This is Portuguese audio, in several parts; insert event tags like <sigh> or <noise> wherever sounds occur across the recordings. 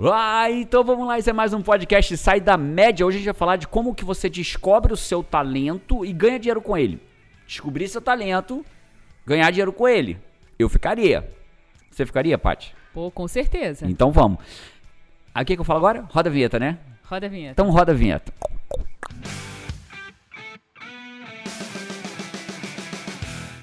Ah, então vamos lá, esse é mais um podcast Sai da Média. Hoje a gente vai falar de como que você descobre o seu talento e ganha dinheiro com ele. Descobrir seu talento, ganhar dinheiro com ele. Eu ficaria. Você ficaria, Paty? Pô, com certeza. Então vamos. Aqui que, que eu falo agora? Roda a vinheta, né? Roda a vinheta. Então roda a vinheta.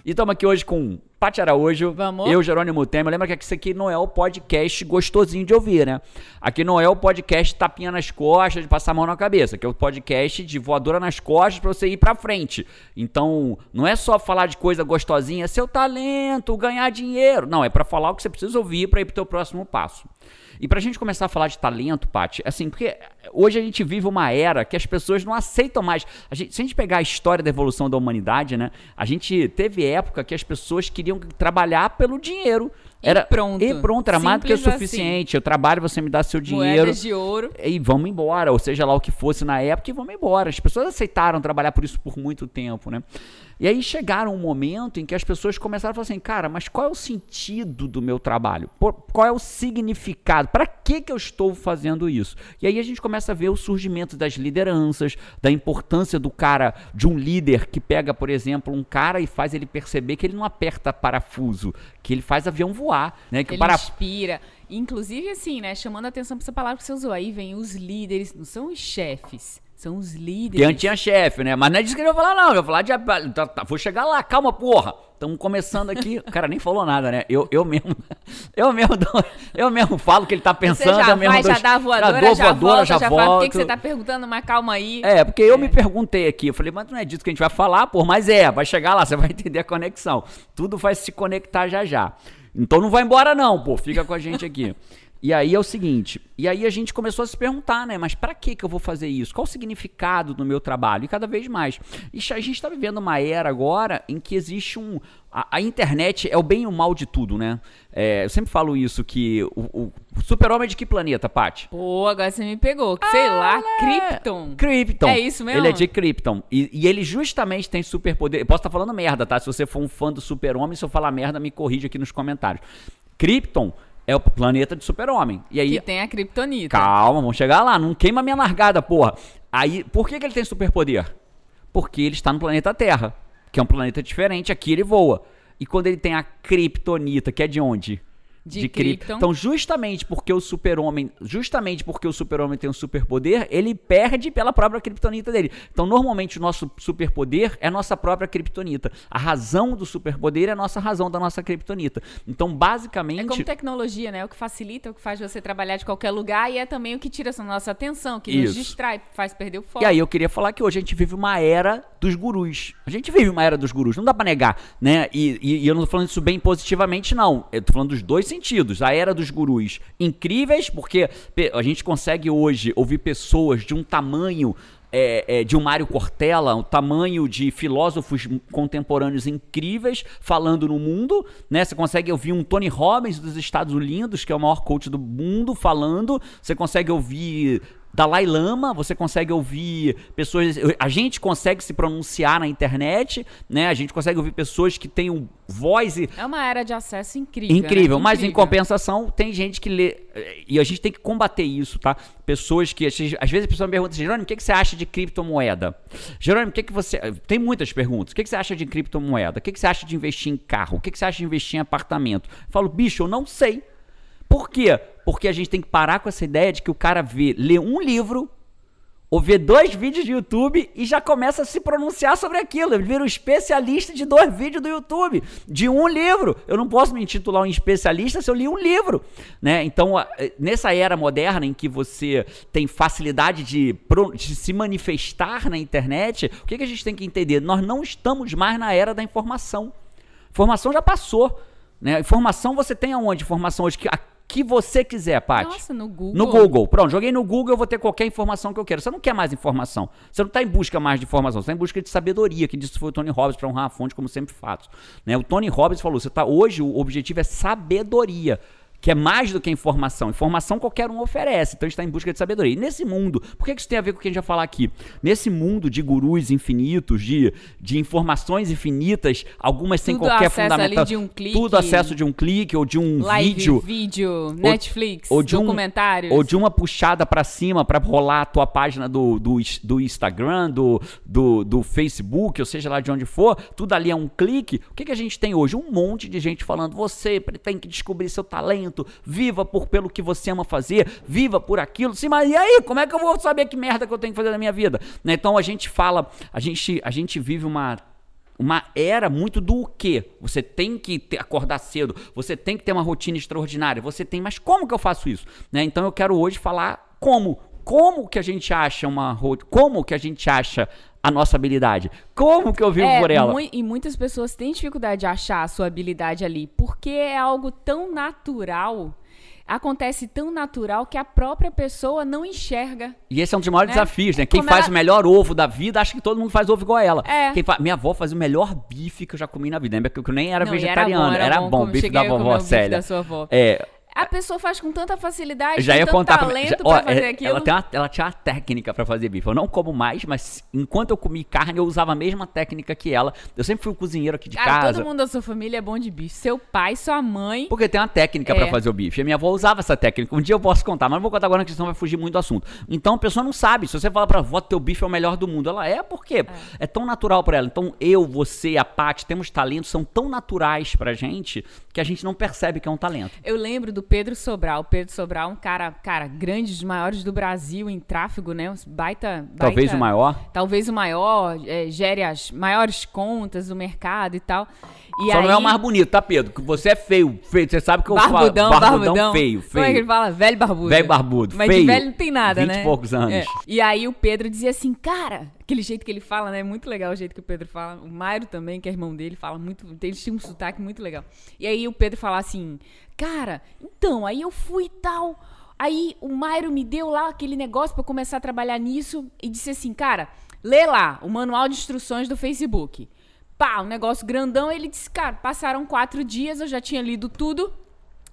E estamos aqui hoje com Paty Araújo, Vamos. eu, Jerônimo Temer. Lembra que isso aqui não é o podcast gostosinho de ouvir, né? Aqui não é o podcast tapinha nas costas, de passar a mão na cabeça, que é o podcast de voadora nas costas pra você ir pra frente. Então, não é só falar de coisa gostosinha, é seu talento, ganhar dinheiro. Não, é pra falar o que você precisa ouvir pra ir pro teu próximo passo. E pra gente começar a falar de talento, Paty, assim, porque hoje a gente vive uma era que as pessoas não aceitam mais. A gente, se a gente pegar a história da evolução da humanidade, né? A gente teve época que as pessoas queriam trabalhar pelo dinheiro. E Era, pronto. E pronto, era mais do que o Simples assim. suficiente. Eu trabalho, você me dá seu dinheiro. Moedas de ouro. E vamos embora, ou seja lá o que fosse na época, e vamos embora. As pessoas aceitaram trabalhar por isso por muito tempo, né? E aí chegaram um momento em que as pessoas começaram a falar assim, cara, mas qual é o sentido do meu trabalho? Qual é o significado? Para que que eu estou fazendo isso? E aí a gente começa a ver o surgimento das lideranças, da importância do cara, de um líder que pega, por exemplo, um cara e faz ele perceber que ele não aperta parafuso, que ele faz avião voar, né? Que Ele parafuso inspira. Inclusive, assim, né? Chamando a atenção pra essa palavra que você usou. Aí vem os líderes, não são os chefes, são os líderes. antes tinha chefe, né? Mas não é disso que eu vou falar, não. Eu vou falar de. tá, tá, vou chegar lá, calma, porra. Estamos começando aqui. O cara nem falou nada, né? Eu, eu mesmo. <laughs> Eu mesmo, dou- eu mesmo falo o que ele tá Você pensando. já eu mesmo vai, dou- já dá voadora, dou já, voadora, volta, já já, fala, por que, que você tá perguntando, mas calma aí. É, porque eu me perguntei aqui, eu falei, mas não é disso que a gente vai falar, pô, mas é, vai chegar lá, você vai <laughs> entender a conexão. Tudo vai se conectar já já. Então não vai embora não, pô, fica com a gente aqui. E aí é o seguinte, e aí a gente começou a se perguntar, né, mas pra que que eu vou fazer isso? Qual o significado do meu trabalho? E cada vez mais. E a gente tá vivendo uma era agora em que existe um... A, internet é o bem e o mal de tudo, né? É, eu sempre falo isso, que o, o super-homem é de que planeta, Paty? Pô, agora você me pegou. Sei lá, Krypton. Krypton. É isso mesmo? Ele é de Krypton. E, e ele justamente tem superpoder. Posso estar falando merda, tá? Se você for um fã do Super-Homem, se eu falar merda, me corrige aqui nos comentários. Krypton é o planeta de Super-Homem. E aí. Que tem a Kryptonita. Calma, vamos chegar lá. Não queima minha largada, porra. Aí, por que, que ele tem superpoder? Porque ele está no planeta Terra, que é um planeta diferente. Aqui ele voa. E quando ele tem a Kryptonita, que é de onde? De Krypton. Krypton. Então, justamente porque o super-homem, justamente porque o super-homem tem um superpoder, ele perde pela própria kryptonita dele. Então, normalmente o nosso superpoder é a nossa própria kryptonita. A razão do superpoder é a nossa razão da nossa kryptonita. Então, É basicamente, como tecnologia, né? O que facilita, o que faz você trabalhar de qualquer lugar e é também o que tira essa nossa atenção, que nos Isso. distrai, faz perder o foco. E aí eu queria falar que hoje a gente vive uma era dos gurus. A gente vive uma era dos gurus, não dá pra negar, né? E, e- e eu não tô falando isso bem positivamente, não. Eu tô falando dos dois sentidos. A era dos gurus incríveis, porque a gente consegue hoje ouvir pessoas de um tamanho. é, é, de um Mário Cortella, o tamanho de filósofos contemporâneos incríveis falando no mundo, né? Você consegue ouvir um Tony Robbins dos Estados Unidos, que é o maior coach do mundo, falando. Você consegue ouvir Dalai Lama, você consegue ouvir pessoas. A gente consegue se pronunciar na internet, né? A gente consegue ouvir pessoas que têm um voz e. É uma era de acesso incrível. Incrível, né? mas em Incrível. compensação, tem gente que lê. E a gente tem que combater isso, tá? Pessoas que. Às vezes a pessoa me pergunta, Jerônimo, o que, que você acha de criptomoeda? Jerônimo, o que, que você. Tem muitas perguntas. O que, que você acha de criptomoeda? O que, que você acha de investir em carro? O que, que você acha de investir em apartamento? Eu falo, bicho, eu não sei. Por quê? Porque a gente tem que parar com essa ideia de que o cara vê, lê um livro, ou vê dois vídeos de YouTube e já começa a se pronunciar sobre aquilo. Ele vira um especialista de dois vídeos do YouTube, de um livro. Eu não posso me intitular um especialista se eu li um livro, né? Então, a- nessa era moderna em que você tem facilidade de, de se manifestar na internet, o que, que a gente tem que entender? Nós não estamos mais na era da informação. Informação já passou, né? Informação você tem aonde? Informação hoje que que você quiser, Paty. Nossa, no Google. No Google. Pronto, joguei no Google, eu vou ter qualquer informação que eu quero. Você não quer mais informação. Você não está em busca mais de informação, você está em busca de sabedoria, que disse foi o Tony Robbins para honrar a fonte, como sempre faço. Né? O Tony Robbins falou: você tá, hoje o objetivo é sabedoria. Que é mais do que informação. Informação qualquer um oferece, então a gente está em busca de sabedoria. E nesse mundo, por que isso tem a ver com o que a gente vai falar aqui? Nesse mundo de gurus infinitos, de, de informações infinitas, algumas sem Tudo qualquer de um clique. Tudo acesso de um clique ou de um Live, vídeo. vídeo, Netflix, ou de um- documentários. Ou de uma puxada pra cima pra rolar a tua página do, do, do Instagram, do, do, do Facebook, ou seja lá de onde for, tudo ali é um clique. O que, que a gente tem hoje? Um monte de gente falando: você tem que descobrir seu talento, viva por pelo que você ama fazer, viva por aquilo. Sim, mas e aí? Como é que eu vou saber que merda que eu tenho que fazer na minha vida? Né? Então a gente fala, a gente, a gente vive uma uma era muito do o quê? Você tem que ter- acordar cedo, você tem que ter uma rotina extraordinária, você tem, mas como que eu faço isso? Né? Então eu quero hoje falar como. Como que a gente acha uma como que a gente acha a nossa habilidade? Como que eu vivo É, por ela? mui- e muitas pessoas têm dificuldade de achar a sua habilidade ali, porque é algo tão natural, acontece tão natural que a própria pessoa não enxerga. E esse é um dos maiores né? desafios, né? Quem Como faz ela- o melhor ovo da vida, acha que todo mundo faz ovo igual a ela. É. Quem fa- Minha avó fazia o melhor bife que eu já comi na vida. Lembra que eu nem era Não, vegetariano. era bom, bom, como bife cheguei da vovó bife Célia. da sua avó. É, A pessoa faz com tanta facilidade, já tem ia tanto contar pra- talento já- pra ó, fazer é, aquilo. Ela, tem uma, ela tinha uma técnica pra fazer bife. Eu não como mais, mas enquanto eu comi carne, eu usava a mesma técnica que ela. Eu sempre fui o cozinheiro aqui de Cara, casa. todo mundo da sua família é bom de bife. Seu pai, sua mãe. Porque tem uma técnica É. pra fazer o bife. A minha avó usava essa técnica. Um dia eu posso contar, mas não vou contar agora, porque senão vai fugir muito do assunto. Então a pessoa não sabe. Se você falar pra avó, teu bife é o melhor do mundo. Ela é porque é, tão natural pra ela. Então eu, você, a Paty, temos talentos, são tão naturais pra gente que a gente não percebe que é um talento. Eu lembro do Pedro Sobral. O Pedro Sobral é um cara, cara, grande dos maiores do Brasil em tráfego, né? Uns Baita, baita Talvez o maior. Talvez o maior, é, gere as maiores contas do mercado e tal. E Só aí, não é o mais bonito, tá, Pedro? Você é feio, feio. Você sabe que eu Barbudão, falo. barbudão, feio, feio. Como é que ele fala? Velho barbudo. Velho barbudo, Mas feio. de velho não tem nada, 20 né? e poucos anos. É. E aí o Pedro dizia assim, cara, aquele jeito que ele fala, né? Muito legal o jeito que o Pedro fala. O Mairo também, que é irmão dele, fala muito. Eles tinham um sotaque muito legal. E aí o Pedro fala assim, cara, então, aí eu fui e tal. Aí o Mairo me deu lá aquele negócio pra eu começar a trabalhar nisso e disse assim, cara, lê lá o manual de instruções do Facebook. Pá, um negócio grandão. Ele disse, cara, passaram quatro dias, eu já tinha lido tudo.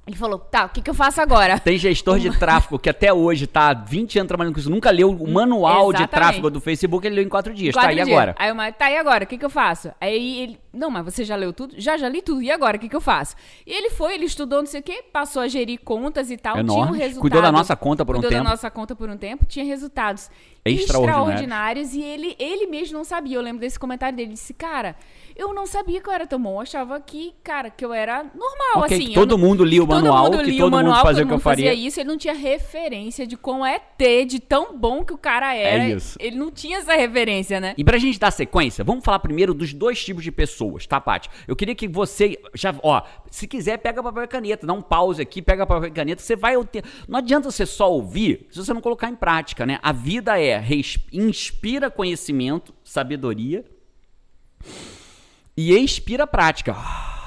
Ele falou, tá, o que, que eu faço agora? Tem gestor de <laughs> tráfego que até hoje tá há 20 anos trabalhando com isso, nunca leu o manual de Exatamente. tráfego do Facebook, ele leu em 4 dias. Quatro tá, e dias. agora? Aí o Mário, tá, e agora? O que, que eu faço? Aí ele, não, mas você já leu tudo? Já, já li tudo. E agora? O que, que eu faço? E ele foi, ele estudou não sei o quê, passou a gerir contas e tal. Tinha um resultado. Cuidou da nossa conta por um cuidou tempo. da nossa conta por um tempo. Tinha resultados Extraordinários. extraordinários. E ele, ele mesmo não sabia. Eu lembro desse comentário dele. Ele disse, cara, eu não sabia que eu era tão bom. Eu achava que, cara, que eu era normal, Ok, assim. que todo não- mundo lia o todo manual, mundo que lia todo o mundo manual, fazia todo o que eu mundo fazia faria. isso, ele não tinha referência de como é ter, de tão bom que o cara era. É isso. Ele não tinha essa referência, né? E pra gente dar sequência, vamos falar primeiro dos dois tipos de pessoas, tá, Paty? Eu queria que você já, ó, se quiser, pega papel e caneta, dá um pause aqui, pega papel e caneta, você vai... ter- Não adianta você só ouvir se você não colocar em prática, né? A vida é, inspira conhecimento, sabedoria e expira prática.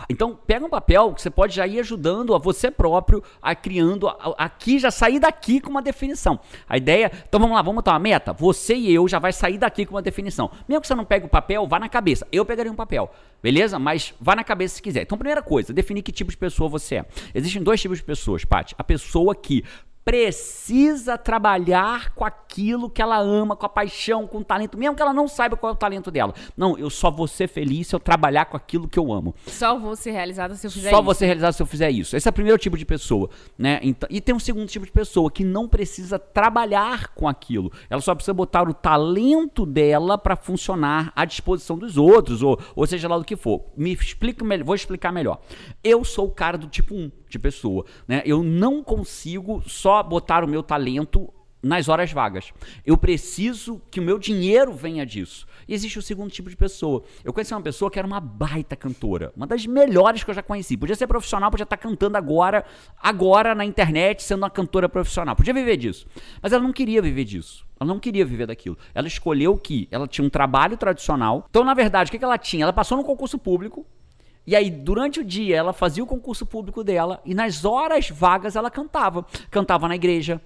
Então, pega um papel que você pode já ir ajudando a você próprio a criando, a- a- aqui já sair daqui com uma definição. A ideia, então vamos lá, vamos botar uma meta. Você e eu já vai sair daqui com uma definição. Mesmo que você não pegue o papel, vá na cabeça. Eu pegaria um papel, beleza? Mas vá na cabeça se quiser. Então, primeira coisa, definir que tipo de pessoa você é. Existem dois tipos de pessoas, Paty. A pessoa que precisa trabalhar com aquilo que ela ama, com a paixão, com o talento, mesmo que ela não saiba qual é o talento dela. Não, eu só vou ser feliz se eu trabalhar com aquilo que eu amo. Só vou ser realizada se eu fizer Só isso. você realizar se eu fizer isso. Esse é o primeiro tipo de pessoa, né? Então, e tem um segundo tipo de pessoa que não precisa trabalhar com aquilo. Ela só precisa botar o talento dela para funcionar à disposição dos outros, ou, ou seja lá do que for. Me explica melhor, vou explicar melhor. Eu sou o cara do tipo 1 de pessoa, né? Eu não consigo só botar o meu talento nas horas vagas. Eu preciso que o meu dinheiro venha disso. E existe o segundo tipo de pessoa. Eu conheci uma pessoa que era uma baita cantora, uma das melhores que eu já conheci. Podia ser profissional, podia estar cantando agora, agora na internet, sendo uma cantora profissional. Podia viver disso. Mas ela não queria viver disso. Ela não queria viver daquilo. Ela escolheu que ela tinha um trabalho tradicional. Então, na verdade, o que ela tinha? Ela passou no concurso público. E aí, durante o dia, ela fazia o concurso público dela e nas horas vagas ela cantava. Cantava na igreja,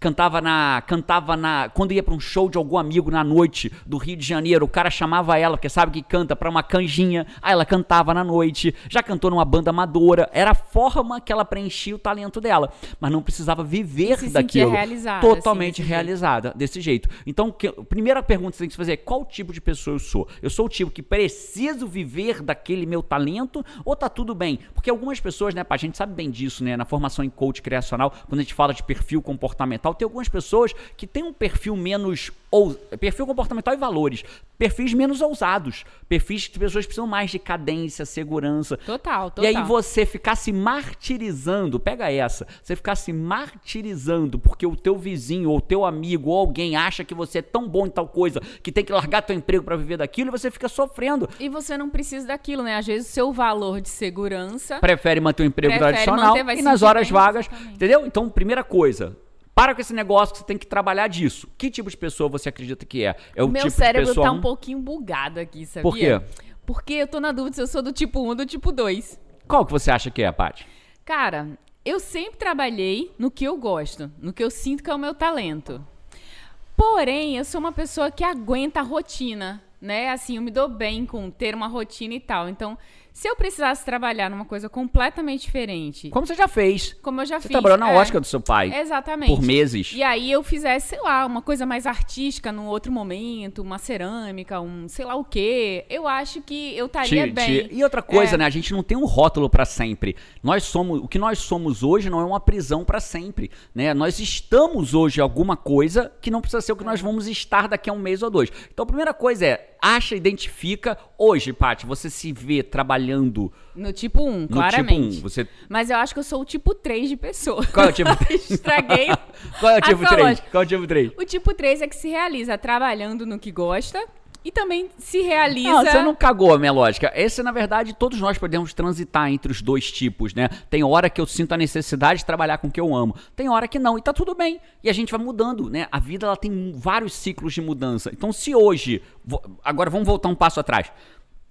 cantava na. Cantava na. Quando ia pra um show de algum amigo na noite do Rio de Janeiro, o cara chamava ela, porque sabe que canta, pra uma canjinha. Aí ela cantava na noite. Já cantou numa banda amadora. Era a forma que ela preenchia o talento dela. Mas não precisava viver se daquilo. realizada, Totalmente assim, desse realizada desse jeito. Então, que- a primeira pergunta que você tem que se fazer é qual tipo de pessoa eu sou? Eu sou o tipo que preciso viver daquele meu talento ou tá tudo bem? Porque algumas pessoas, né, pá, a gente sabe bem disso, né, na formação em coach criacional, quando a gente fala de perfil comportamental, tem algumas pessoas que têm um perfil menos ou perfil comportamental e valores, perfis menos ousados, perfis de pessoas que precisam mais de cadência, segurança. Total, total. E aí você ficar se martirizando, pega essa, você ficar se martirizando porque o teu vizinho ou o teu amigo ou alguém acha que você é tão bom em tal coisa que tem que largar teu emprego pra viver daquilo e você fica sofrendo. E você não precisa daquilo, né? Às vezes o seu valor de segurança. Prefere manter o emprego Prefere tradicional manter, e nas horas bem, vagas, exatamente. entendeu? Então, primeira coisa, para com esse negócio que você tem que trabalhar disso. Que tipo de pessoa você acredita que é? É o meu tipo cérebro de pessoa tá um? um pouquinho bugado aqui, sabia? Por quê? Porque eu tô na dúvida se eu sou do tipo 1 ou do tipo 2. Qual que você acha que é, Paty? Cara, eu sempre trabalhei no que eu gosto, no que eu sinto que é o meu talento. Porém, eu sou uma pessoa que aguenta a rotina, né? Assim, eu me dou bem com ter uma rotina e tal. Então, se eu precisasse trabalhar numa coisa completamente diferente, Como você já fez? como eu já Você fiz. trabalhou na é, ótica do seu pai Exatamente. por meses. E aí eu fizesse, sei lá, uma coisa mais artística num outro momento, uma cerâmica, um sei lá o quê. Eu acho que eu estaria bem. ti- E outra coisa, É. né? A gente não tem um rótulo pra sempre. Nós somos, o que nós somos hoje não é uma prisão pra sempre, né? Nós estamos hoje alguma coisa que não precisa ser o que É. nós vamos estar daqui a um mês ou dois. Então, a primeira coisa é acha, identifica hoje, Paty, você se vê trabalhando No tipo 1, no claramente. tipo 1. Você Mas eu acho que eu sou o tipo 3 de pessoa. Qual é o tipo? <laughs> Estraguei. Qual é o tipo sua 3? lógica. Qual é o tipo 3? O tipo 3 é que se realiza trabalhando no que gosta e também se realiza. Não, você não cagou a minha lógica. Esse, na verdade, todos nós podemos transitar entre os dois tipos, né? Tem hora que eu sinto a necessidade de trabalhar com o que eu amo. Tem hora que não. E tá tudo bem. E a gente vai mudando, né? A vida, ela tem vários ciclos de mudança. Então, se hoje... Agora, vamos voltar um passo atrás.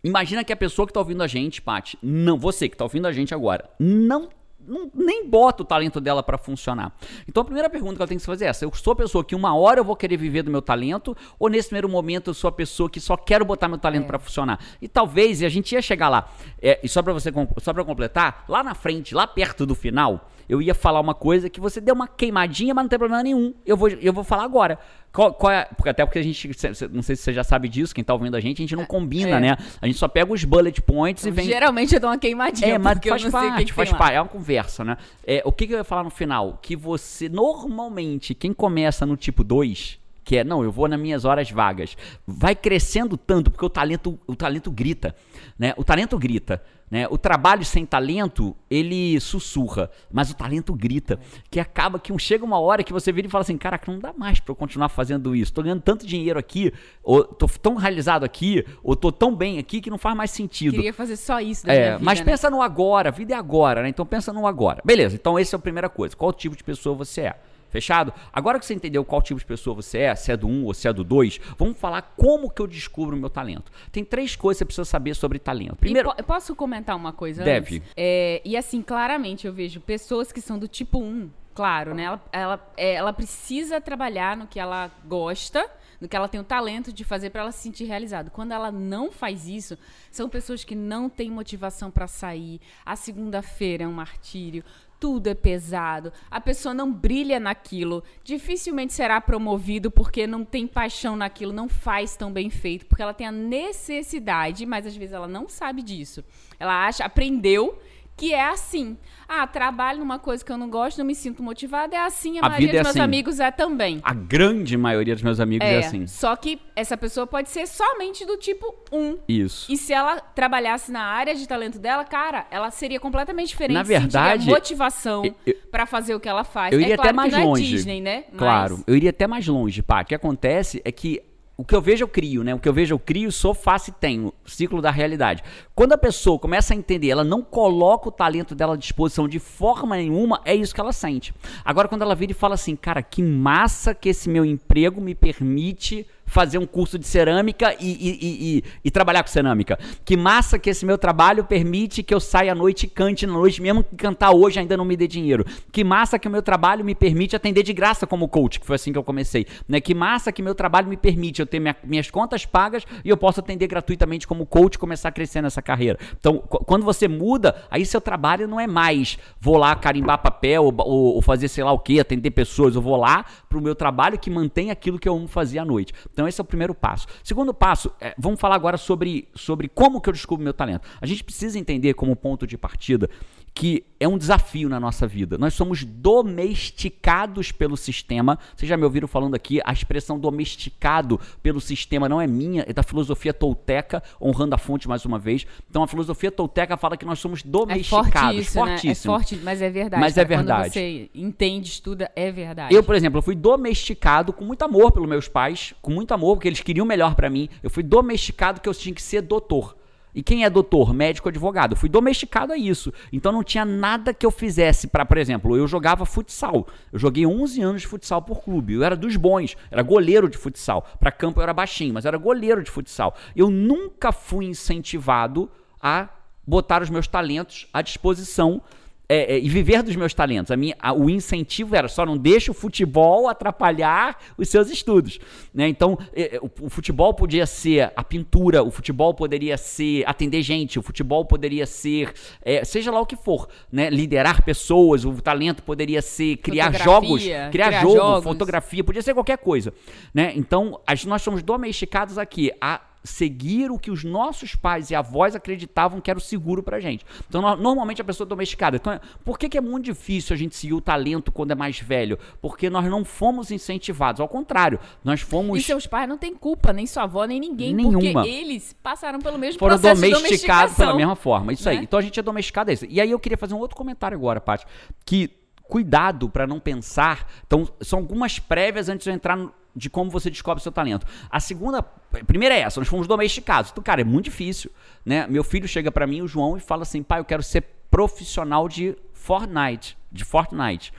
Imagina que a pessoa que tá ouvindo a gente, Paty, não, você que tá ouvindo a gente agora, não não- nem bota o talento dela pra funcionar. Então a primeira pergunta que ela tem que se fazer é essa: eu sou a pessoa que uma hora eu vou querer viver do meu talento, ou nesse primeiro momento eu sou a pessoa que só quero botar meu talento pra funcionar? E talvez, e a gente ia chegar lá, é, e só pra você só para completar, lá na frente, lá perto do final, eu ia falar uma coisa que você deu uma queimadinha, mas não tem problema nenhum. Eu vou, eu vou falar agora. Qual, qual é, porque até porque a gente, não sei se você já sabe disso, quem tá ouvindo a gente, a gente não combina, é. né? A gente só pega os bullet points e vem. Geralmente eu dou uma queimadinha, É, mas porque faz parte, que faz parte. É uma conversa, né? É, o que, que eu ia falar no final? Que você, normalmente, quem começa no tipo 2, que é, não, eu vou nas minhas horas vagas, vai crescendo tanto, porque o talento, o talento grita, né? O talento grita, né? O trabalho sem talento, ele sussurra, mas o talento grita, que acaba que um, chega uma hora que você vira e fala assim, caraca, não dá mais pra eu continuar fazendo isso, tô ganhando tanto dinheiro aqui, ou tô tão realizado aqui, ou tô tão bem aqui que não faz mais sentido. Queria fazer só isso da É, vida, mas né? pensa no agora, a vida é agora, né? Então pensa no agora. Beleza, então essa é a primeira coisa. Qual tipo de pessoa você é? Fechado? Agora que você entendeu qual tipo de pessoa você é, se é do 1 ou se é do 2, vamos falar como que eu descubro o meu talento. Tem três coisas que você precisa saber sobre talento. Primeiro, po- posso comentar uma coisa Deve. antes? É, e assim, claramente eu vejo pessoas que são do tipo 1, claro, né? Ela, ela, é, ela precisa trabalhar no que ela gosta, no que ela tem o talento de fazer para ela se sentir realizada. Quando ela não faz isso, são pessoas que não têm motivação para sair. A segunda-feira é um martírio. Tudo é pesado, a pessoa não brilha naquilo, dificilmente será promovido porque não tem paixão naquilo, não faz tão bem feito, porque ela tem a necessidade, mas às vezes ela não sabe disso. Ela acha, aprendeu que é assim. Ah, trabalho numa coisa que eu não gosto, não me sinto motivada, é assim, a, A maioria vida dos é meus assim. amigos é também. a grande maioria dos meus amigos é, É, assim. só que essa pessoa pode ser somente do tipo 1. Isso. E se ela trabalhasse na área de talento dela, cara, ela seria completamente diferente. Na verdade, motivação pra fazer o que ela faz. Eu iria é claro até mais não longe. É Disney, né? Mas- Claro, eu iria até mais longe, pá. O que acontece é que o que eu vejo eu crio, né? O que eu vejo eu crio, sou, faço e tenho. Ciclo da realidade. Quando a pessoa começa a entender, ela não coloca o talento dela à disposição de forma nenhuma, é isso que ela sente. Agora, quando ela vira e fala assim, cara, que massa que esse meu emprego me permite fazer um curso de cerâmica e, e, e, e, trabalhar com cerâmica? Que massa que esse meu trabalho permite que eu saia à noite e cante na noite, mesmo que cantar hoje ainda não me dê dinheiro. Que massa que o meu trabalho me permite atender de graça como coach, que foi assim que eu comecei. Né? Que massa que meu trabalho me permite eu ter minha, minhas contas pagas e eu posso atender gratuitamente como coach e começar a crescer nessa carreira. Então, quando você muda, aí seu trabalho não é mais vou lá carimbar papel ou, ou, fazer sei lá o que, atender pessoas. Eu vou lá para o meu trabalho que mantém aquilo que eu amo fazer à noite. Então, esse é o primeiro passo. Segundo passo, é, vamos falar agora sobre, sobre como que eu descubro meu talento. A gente precisa entender como ponto de partida que é um desafio na nossa vida. Nós somos domesticados pelo sistema. Vocês já me ouviram falando aqui, a expressão domesticado pelo sistema não é minha, é da filosofia tolteca, honrando a fonte mais uma vez. Então a filosofia tolteca fala que nós somos domesticados. É forte isso, fortíssimo. Né? É forte, mas é verdade. Mas é verdade. Quando você entende, estuda, é verdade. Eu, por exemplo, eu fui domesticado com muito amor pelos meus pais, com muito amor, porque eles queriam melhor para mim. Eu fui domesticado que eu tinha que ser doutor. E quem é doutor, médico, advogado? Eu fui domesticado a isso. Então não tinha nada que eu fizesse para, por exemplo, eu jogava futsal. Eu joguei 11 anos de futsal por clube. Eu era dos bons, era goleiro de futsal. Para campo eu era baixinho, mas era goleiro de futsal. Eu nunca fui incentivado a botar os meus talentos à disposição é, é, e viver dos meus talentos. A minha, a, o incentivo era só não deixe o futebol atrapalhar os seus estudos. Né? Então, é, é, o, o, futebol podia ser a pintura, o futebol poderia ser atender gente, o futebol poderia ser, é, seja lá o que for, né? liderar pessoas, o talento poderia ser criar jogos, criar, criar jogo, jogos. fotografia, podia ser qualquer coisa. Né? Então, nós somos domesticados aqui a seguir o que os nossos pais e avós acreditavam que era o seguro pra gente. Então, normalmente a pessoa é domesticada. Então, por que, que é muito difícil a gente seguir o talento quando é mais velho? Porque nós não fomos incentivados. Ao contrário, nós fomos. E seus pais não têm culpa, nem sua avó, nem ninguém. Nenhuma. Porque eles passaram pelo mesmo Foram processo domesticados pela mesma forma. Isso né? aí. Então a gente é domesticado a isso. E aí eu queria fazer um outro comentário agora, Paty. Que cuidado para não pensar. Então, são algumas prévias antes de eu entrar no de como você descobre seu talento. A segunda, a primeira é essa, nós fomos domesticados. Então, cara, é muito difícil, né? Meu filho chega para mim, o João, e fala assim: "Pai, eu quero ser profissional de Fortnite, de Fortnite".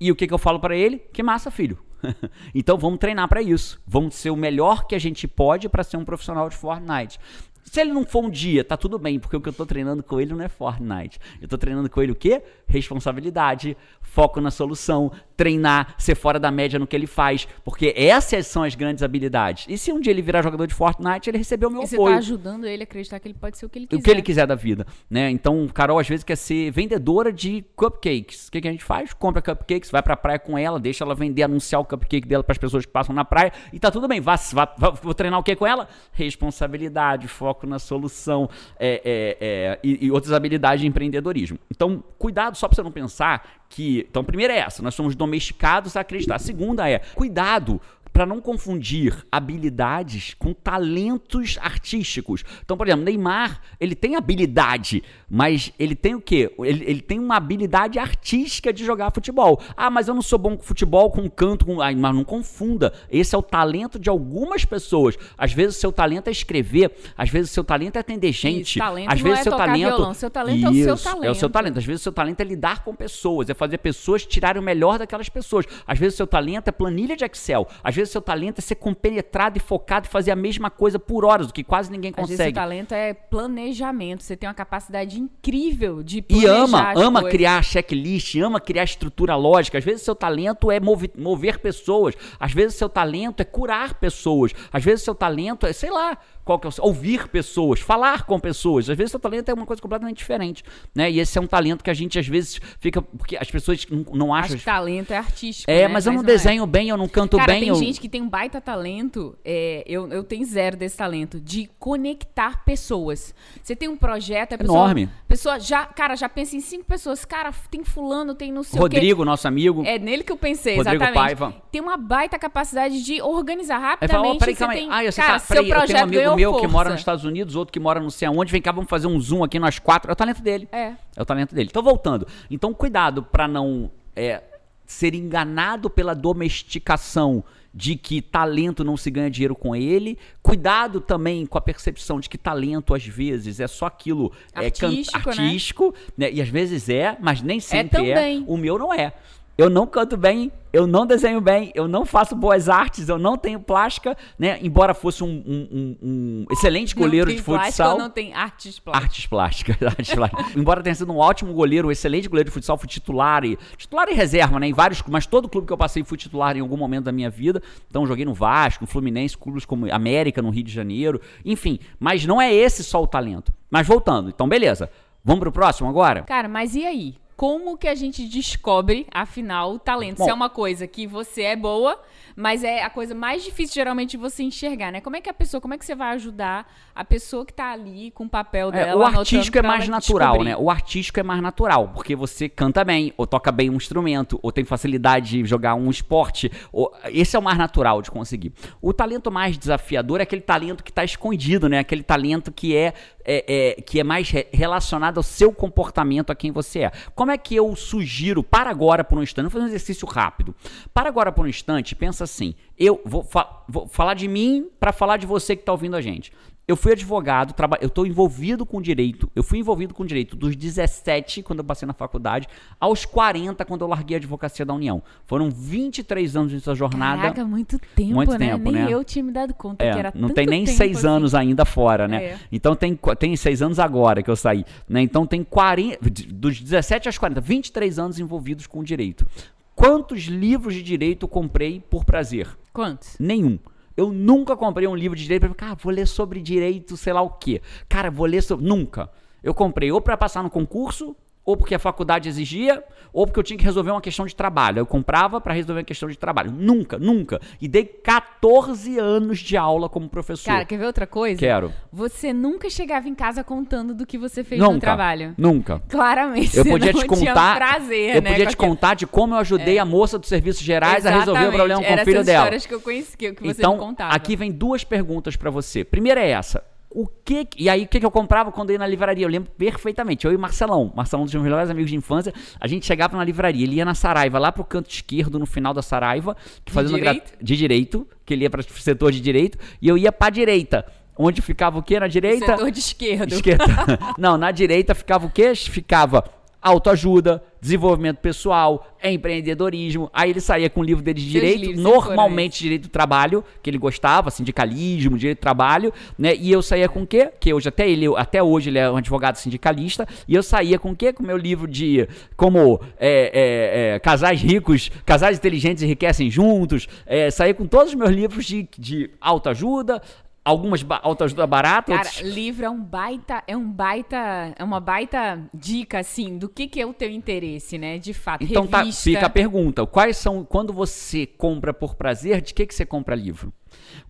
E o que que eu falo para ele? Que massa, filho. <laughs> então vamos treinar para isso. Vamos ser o melhor que a gente pode para ser um profissional de Fortnite. Se ele não for um dia, tá tudo bem, porque o que eu tô treinando com ele não é Fortnite. Eu tô treinando com ele o quê? Responsabilidade, foco na solução, treinar, ser fora da média no que ele faz, porque essas são as grandes habilidades. E se um dia ele virar jogador de Fortnite, ele recebeu meu e apoio. Você tá ajudando ele a acreditar que ele pode ser o que ele quiser. O que ele quiser da vida, né? Então, Carol às vezes quer ser vendedora de cupcakes. O que, que a gente faz? Compra cupcakes, vai pra praia com ela, deixa ela vender, anunciar o cupcake dela para as pessoas que passam na praia e tá tudo bem. Vá, vá, vá, vou treinar o que com ela? Responsabilidade, foco na solução é, é, é, e, e outras habilidades de empreendedorismo. Então, cuidado só para você não pensar que. Então, a primeira é essa, nós somos domesticados a acreditar. A segunda é, cuidado para não confundir habilidades com talentos artísticos. Então, por exemplo, Neymar, ele tem habilidade, mas ele tem o quê? Ele, ele tem uma habilidade artística de jogar futebol. Ah, mas eu não sou bom com futebol, com canto, com... Ai, mas não confunda. Esse é o talento de algumas pessoas. Às vezes o seu talento é escrever, às vezes o seu talento é atender gente. Às vezes é seu talento, violão. seu talento Isso, é o seu talento. É o seu talento. Às vezes o seu talento é lidar com pessoas, é fazer pessoas tirarem o melhor daquelas pessoas. Às vezes o seu talento é planilha de Excel. Às vezes vezes seu talento é ser compenetrado e focado e fazer a mesma coisa por horas, o que quase ninguém consegue. Às vezes seu talento é planejamento. Você tem uma capacidade incrível de planejar E ama, ama coisas. criar checklist, ama criar estrutura lógica. Às vezes seu talento é mover, mover pessoas. Às vezes seu talento é curar pessoas. Às vezes seu talento é, sei lá, qual que é o, ouvir pessoas, falar com pessoas. Às vezes seu talento é uma coisa completamente diferente, né? E esse é um talento que a gente às vezes fica porque as pessoas não, não acham. Acho que talento é artístico. É, né? mas eu não, não é. desenho é. bem, eu não canto Cara, bem. Eu... gente que tem um baita talento. É, eu, eu tenho zero desse talento de conectar pessoas. Você tem um projeto, a pessoa, enorme. Pessoa já, cara, já pensa em cinco pessoas. Cara, tem fulano, tem não sei Rodrigo, o quê. nosso amigo. É nele que eu pensei, Rodrigo exatamente. Paiva. Tem uma baita capacidade de organizar rapidamente. Fala, oh, peraí, calma tem, ah, cara, tá, seu projeto eu tenho um amigo meu força. que mora nos Estados Unidos, outro que mora não sei aonde, vem cá, vamos fazer um zoom aqui nós quatro. É o talento dele. É. É o talento dele. Então, voltando. Então, cuidado para não é, ser enganado pela domesticação de que talento não se ganha dinheiro com ele. Cuidado também com a percepção de que talento, às vezes, é só aquilo artístico, é, artístico né? né? E às vezes é, mas nem sempre é. É. O meu não é. Eu não canto bem, eu não desenho bem, eu não faço boas artes, eu não tenho plástica, né? Embora fosse um, um- um- um excelente goleiro de plástica futsal. ou não tem artes plásticas. Artes plásticas, <laughs> artes plásticas. Embora tenha sido um ótimo goleiro, um excelente goleiro de futsal, fui titular e titular e reserva, né? Em vários, mas todo clube que eu passei fui titular em algum momento da minha vida. Então joguei no Vasco, no Fluminense, clubes como América no Rio de Janeiro, enfim. Mas não é esse só o talento. Mas voltando, então beleza. Vamos pro próximo agora? Cara, mas e aí? Como que a gente descobre, afinal, o talento? Bom. Se é uma coisa que você é boa, mas é a coisa mais difícil, geralmente, de você enxergar, né? Como é que a pessoa, como é que você vai ajudar a pessoa que tá ali com o papel É, dela? o anotando artístico é mais natural, descobrir? né? O artístico é mais natural, porque você canta bem, ou toca bem um instrumento, ou tem facilidade de jogar um esporte. Ou... Esse é o mais natural de conseguir. O talento mais desafiador é aquele talento que está escondido, né? Aquele talento que é, é- é- que é mais re- relacionado ao seu comportamento, a quem você é. Como é que eu sugiro, para agora por um instante, vou fazer um exercício rápido. Para agora por um instante, pensa assim, eu vou, fa- vou falar de mim para falar de você que está ouvindo a gente. Eu fui advogado, traba... eu estou envolvido com direito. Eu fui envolvido com direito dos 17, quando eu passei na faculdade, aos 40, quando eu larguei a advocacia da União. Foram 23 anos nessa jornada. Caraca, muito tempo, Muito né? tempo, Nem né? eu tinha me dado conta É, que era não tem nem tempo seis assim. anos ainda fora, né? É. Então tem, tem seis anos agora que eu saí. Né? Então tem 40, de- dos 17 aos 40, 23 anos envolvidos com o direito. Quantos livros de direito eu comprei por prazer? Quantos? Nenhum. Eu nunca comprei um livro de direito pra cara, vou ler sobre direito, sei lá o quê. Cara, vou ler sobre. Nunca. Eu comprei ou pra passar no concurso, ou porque a faculdade exigia, ou porque eu tinha que resolver uma questão de trabalho. Eu comprava pra resolver uma questão de trabalho. Nunca, nunca. E dei 14 anos de aula como professor. Cara, quer ver outra coisa? Quero. Você nunca chegava em casa contando do que você fez Nunca. no trabalho. Nunca. Claramente. Eu podia te contar. prazer, eu né, podia te aquilo. contar de como eu ajudei a moça dos serviços gerais a resolver o Exatamente. problema com Era o filho dela. histórias que eu conheci, que, você então, contava. aqui vem duas perguntas pra você. Primeira é essa. O que e aí o que, que eu comprava quando eu ia na livraria? Eu lembro perfeitamente. Eu e o Marcelão, Marcelão dos meus melhores amigos de infância, a gente chegava na livraria, ele ia na Saraiva, lá pro canto esquerdo, no final da Saraiva, que De fazendo gra- direito? de direito, que ele ia para o setor de direito, e eu ia pra direita. Onde ficava o quê na direita? Setor de esquerda. Esquerda. <laughs> Não, na direita ficava o quê? Ficava autoajuda, desenvolvimento pessoal, empreendedorismo. Aí ele saía com o livro dele de direito, normalmente direito do trabalho, que ele gostava, sindicalismo, direito do trabalho, né? E eu saía com o quê? Que hoje até ele, até hoje ele é um advogado sindicalista, e eu saía com o quê? Com o meu livro de como é, é, é, casais ricos, casais inteligentes enriquecem juntos, é, saía com todos os meus livros de, de autoajuda, algumas autoajuda barata, Cara, outros- livro é um baita, é um baita, é uma baita dica, assim, do que, que é o teu interesse, né? De fato, Então tá, revista. fica a pergunta: quais são quando você compra por prazer, de que que você compra livro?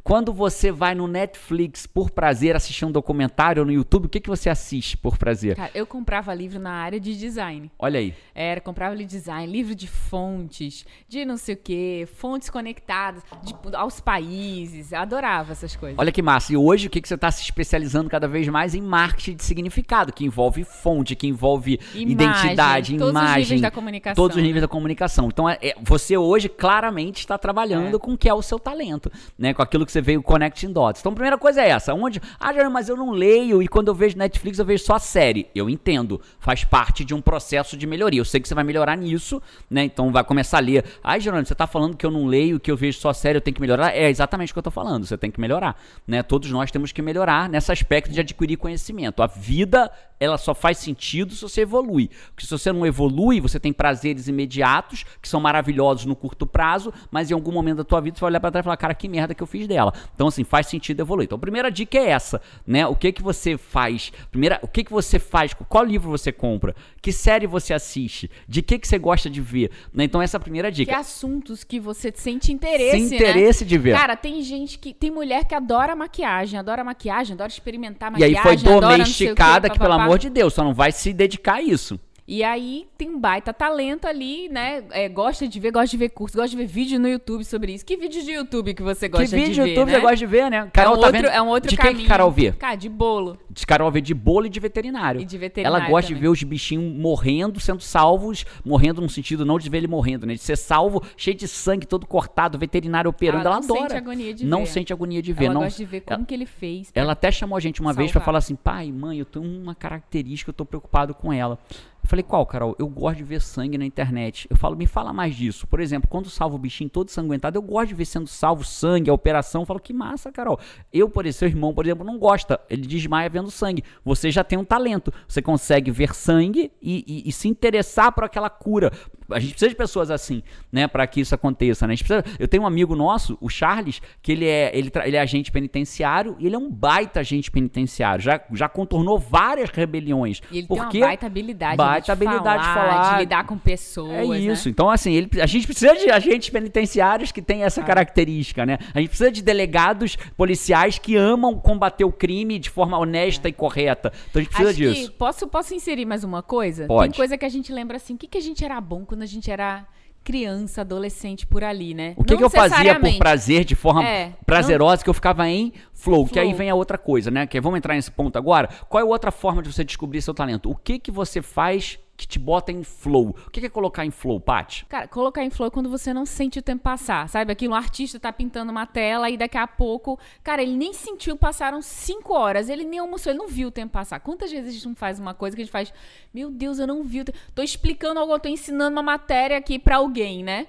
Quando você vai no Netflix por prazer assistir um documentário ou no YouTube, o que que você assiste por prazer? Cara, eu comprava livro na área de design. Olha aí. Era, comprava livro de design, livro de fontes, de não sei o quê, fontes conectadas de- aos países. Adorava essas coisas. Olha que massa. E hoje o que que você está se especializando cada vez mais em marketing de significado, que envolve fonte, que envolve Imagem, identidade, todos os imagem, níveis da comunicação, todos os né? níveis da comunicação. Então é- é- você hoje claramente está trabalhando É. com o que é o seu talento, né? Com aquilo que você veio connecting dots. Então a primeira coisa é essa, onde, ah, Jerônimo, mas eu não leio e quando eu vejo Netflix eu vejo só série. Eu entendo, faz parte de um processo de melhoria. Eu sei que você vai melhorar nisso, né? Então vai começar a ler. Ai, Jerônimo, você tá falando que eu não leio, que eu vejo só série, eu tenho que melhorar? É exatamente o que eu tô falando, você tem que melhorar, né? Todos nós temos que melhorar nesse aspecto de adquirir conhecimento. A vida, ela só faz sentido se você evolui. Porque se você não evolui, você tem prazeres imediatos, que são maravilhosos no curto prazo, mas em algum momento da tua vida você vai olhar pra trás e falar, cara, que merda que eu fiz dela. Então, assim, faz sentido evoluir. Então, a primeira dica é essa, né? O que que você faz? Primeira, o que que você faz? Qual livro você compra? Que série você assiste? De que que você gosta de ver? Né? Então, essa é a primeira Que dica. assuntos que você sente interesse, Sem interesse né? de ver. Cara, tem gente que. Tem mulher que adora maquiagem, adora maquiagem, adora experimentar E aí maquiagem. foi domesticada que, pelo papapá. amor de Deus, só não vai se dedicar a isso. E aí tem um baita talento ali, né? É, gosta de ver, gosta de ver curso, gosta de ver vídeo no YouTube sobre isso. Que vídeo de YouTube que você gosta que vídeo de no ver, YouTube né? você gosta de ver, né? é Carol um tá outro, vendo? é um outro de caminho. que que Carol vê? Cara, de bolo. Carol vê de bolo e de veterinário. E de veterinário Ela gosta também. de ver os bichinhos morrendo, sendo salvos, morrendo no sentido não de ver ele morrendo, né? De ser salvo, cheio de sangue, todo cortado, veterinário operando. Ela Ela, não sente adora. agonia de não ver. sente agonia de ver. Ela não, gosta de ver como que ele fez. ela até chamou a gente uma vez pra Salvar. falar assim: pai, mãe, eu tenho uma característica, eu tô preocupado com ela. Eu falei, qual, Carol? Eu gosto de ver sangue na internet. Eu falo, me fala mais disso. Por exemplo, quando salvo o bichinho todo sanguentado, eu gosto de ver sendo salvo sangue, a operação. Eu falo, que massa, Carol. Eu, por exemplo, seu irmão, por exemplo, não gosta. Ele desmaia vendo sangue. Você já tem um talento. Você consegue ver sangue e, e- e se interessar por aquela cura. A gente precisa de pessoas assim, né, para que isso aconteça, né? Precisa- Eu tenho um amigo nosso, o Charles, que ele é, ele, ele é agente penitenciário e ele é um baita agente penitenciário. Já, já contornou várias rebeliões. E ele porque tem uma baita habilidade, baita né, de habilidade de falar, falar. de lidar com pessoas, É né? isso. Então, assim, ele- a gente precisa de agentes penitenciários que têm Ah. essa característica, né? A gente precisa de delegados policiais que amam combater o crime de forma honesta e correta. Então a gente precisa Acho disso. posso, posso inserir mais uma coisa? Pode. Tem coisa que a gente lembra assim, o que, que a gente era bom quando a gente era criança, adolescente por ali, né? O que, Não que eu fazia por prazer, de forma É, prazerosa, que eu ficava em flow, que aí Flow. vem a outra coisa, né? Que vamos entrar nesse ponto agora. Qual é a outra forma de você descobrir seu talento? O que que você faz que te bota em flow? O que é colocar em flow, Paty? Cara, colocar em flow é quando você não sente o tempo passar, sabe? Aquilo, um artista tá pintando uma tela e daqui a pouco, cara, ele nem sentiu, passaram cinco horas, ele nem almoçou, ele não viu o tempo passar. Quantas vezes a gente não faz uma coisa que a gente faz, meu Deus, eu não vi o tempo. Tô explicando algo, tô ensinando uma matéria aqui pra alguém, né?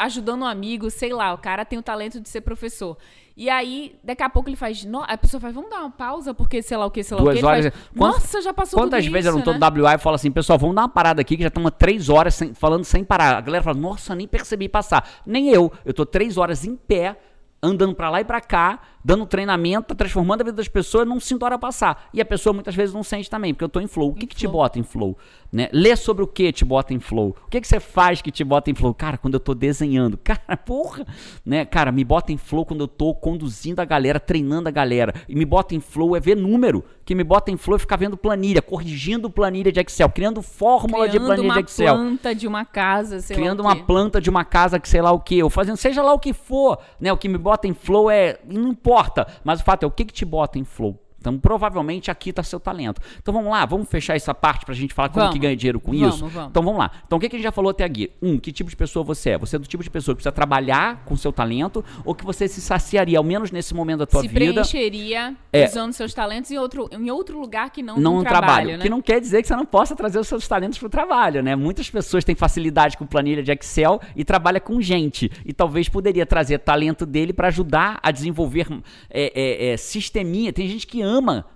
Ajudando um amigo, sei lá, o cara tem o talento de ser professor. E aí, daqui a pouco ele faz, no- a pessoa faz, vamos dar uma pausa, porque sei lá o que, sei lá Duas o que. horas. Ele faz, Nossa, já passou Quantas vezes eu isso, não tô né? no WA e falo assim, pessoal, vamos dar uma parada aqui que já estamos três horas sem- falando sem parar. A galera fala, nossa, nem percebi passar. Nem eu. Eu tô três horas em pé, andando pra lá e pra cá, dando treinamento, transformando a vida das pessoas, não sinto a hora passar. E a pessoa muitas vezes não sente também, porque eu tô em flow. O que, que te bota em flow? Né? Lê sobre o que te bota em flow. O que, que você faz que te bota em flow? Cara, quando eu tô desenhando. <laughs> Cara, porra. Né? Cara, me bota em flow quando eu tô conduzindo a galera, treinando a galera. E me bota em flow é ver número. Que me bota em flow é ficar vendo planilha, corrigindo planilha de Excel, criando fórmula de Criando planilha uma de Excel planta de uma casa, sei criando lá o uma quê. planta de uma casa que sei lá o que, ou fazendo seja lá o que for, né? O que me bota em flow é, não importa, mas o fato é o que que te bota em flow. Então, provavelmente aqui está seu talento. Então vamos lá, vamos fechar essa parte pra gente falar como Vamos. que ganha dinheiro com Vamos, isso. vamos. Então vamos lá. Então o que, que a gente já falou até aqui? Um, que tipo de pessoa você é? Você é do tipo de pessoa que precisa trabalhar com seu talento ou que você se saciaria, ao menos nesse momento da tua se vida, preencheria É. usando seus talentos em outro, em outro lugar que não, não no trabalho. trabalho, né? Que não quer dizer que você não possa trazer os seus talentos pro trabalho, né? Muitas pessoas têm facilidade com planilha de Excel e trabalha com gente. E talvez poderia trazer talento dele para ajudar a desenvolver é, é, é, sisteminha. Tem gente que ama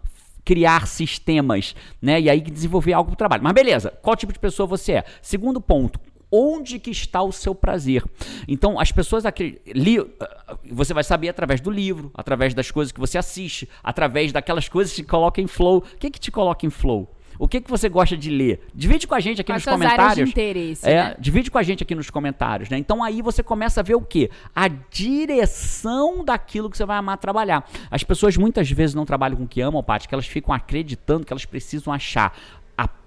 criar sistemas, né? E aí desenvolver algo pro trabalho. Mas beleza, qual tipo de pessoa você é? Segundo ponto, onde que está o seu prazer. Então, as pessoas aqui, li, ah, você vai saber através do livro, através das coisas que você assiste, através daquelas coisas que te colocam em flow. O que que te coloca em flow? O que que você gosta de ler? Divide com a gente aqui Quais nos suas áreas de comentários. interesse, É, né? divide com a gente aqui nos comentários, né? Então aí você começa a ver o quê? A direção daquilo que você vai amar trabalhar. As pessoas muitas vezes não trabalham com o que amam, Paty, que elas ficam acreditando que elas precisam achar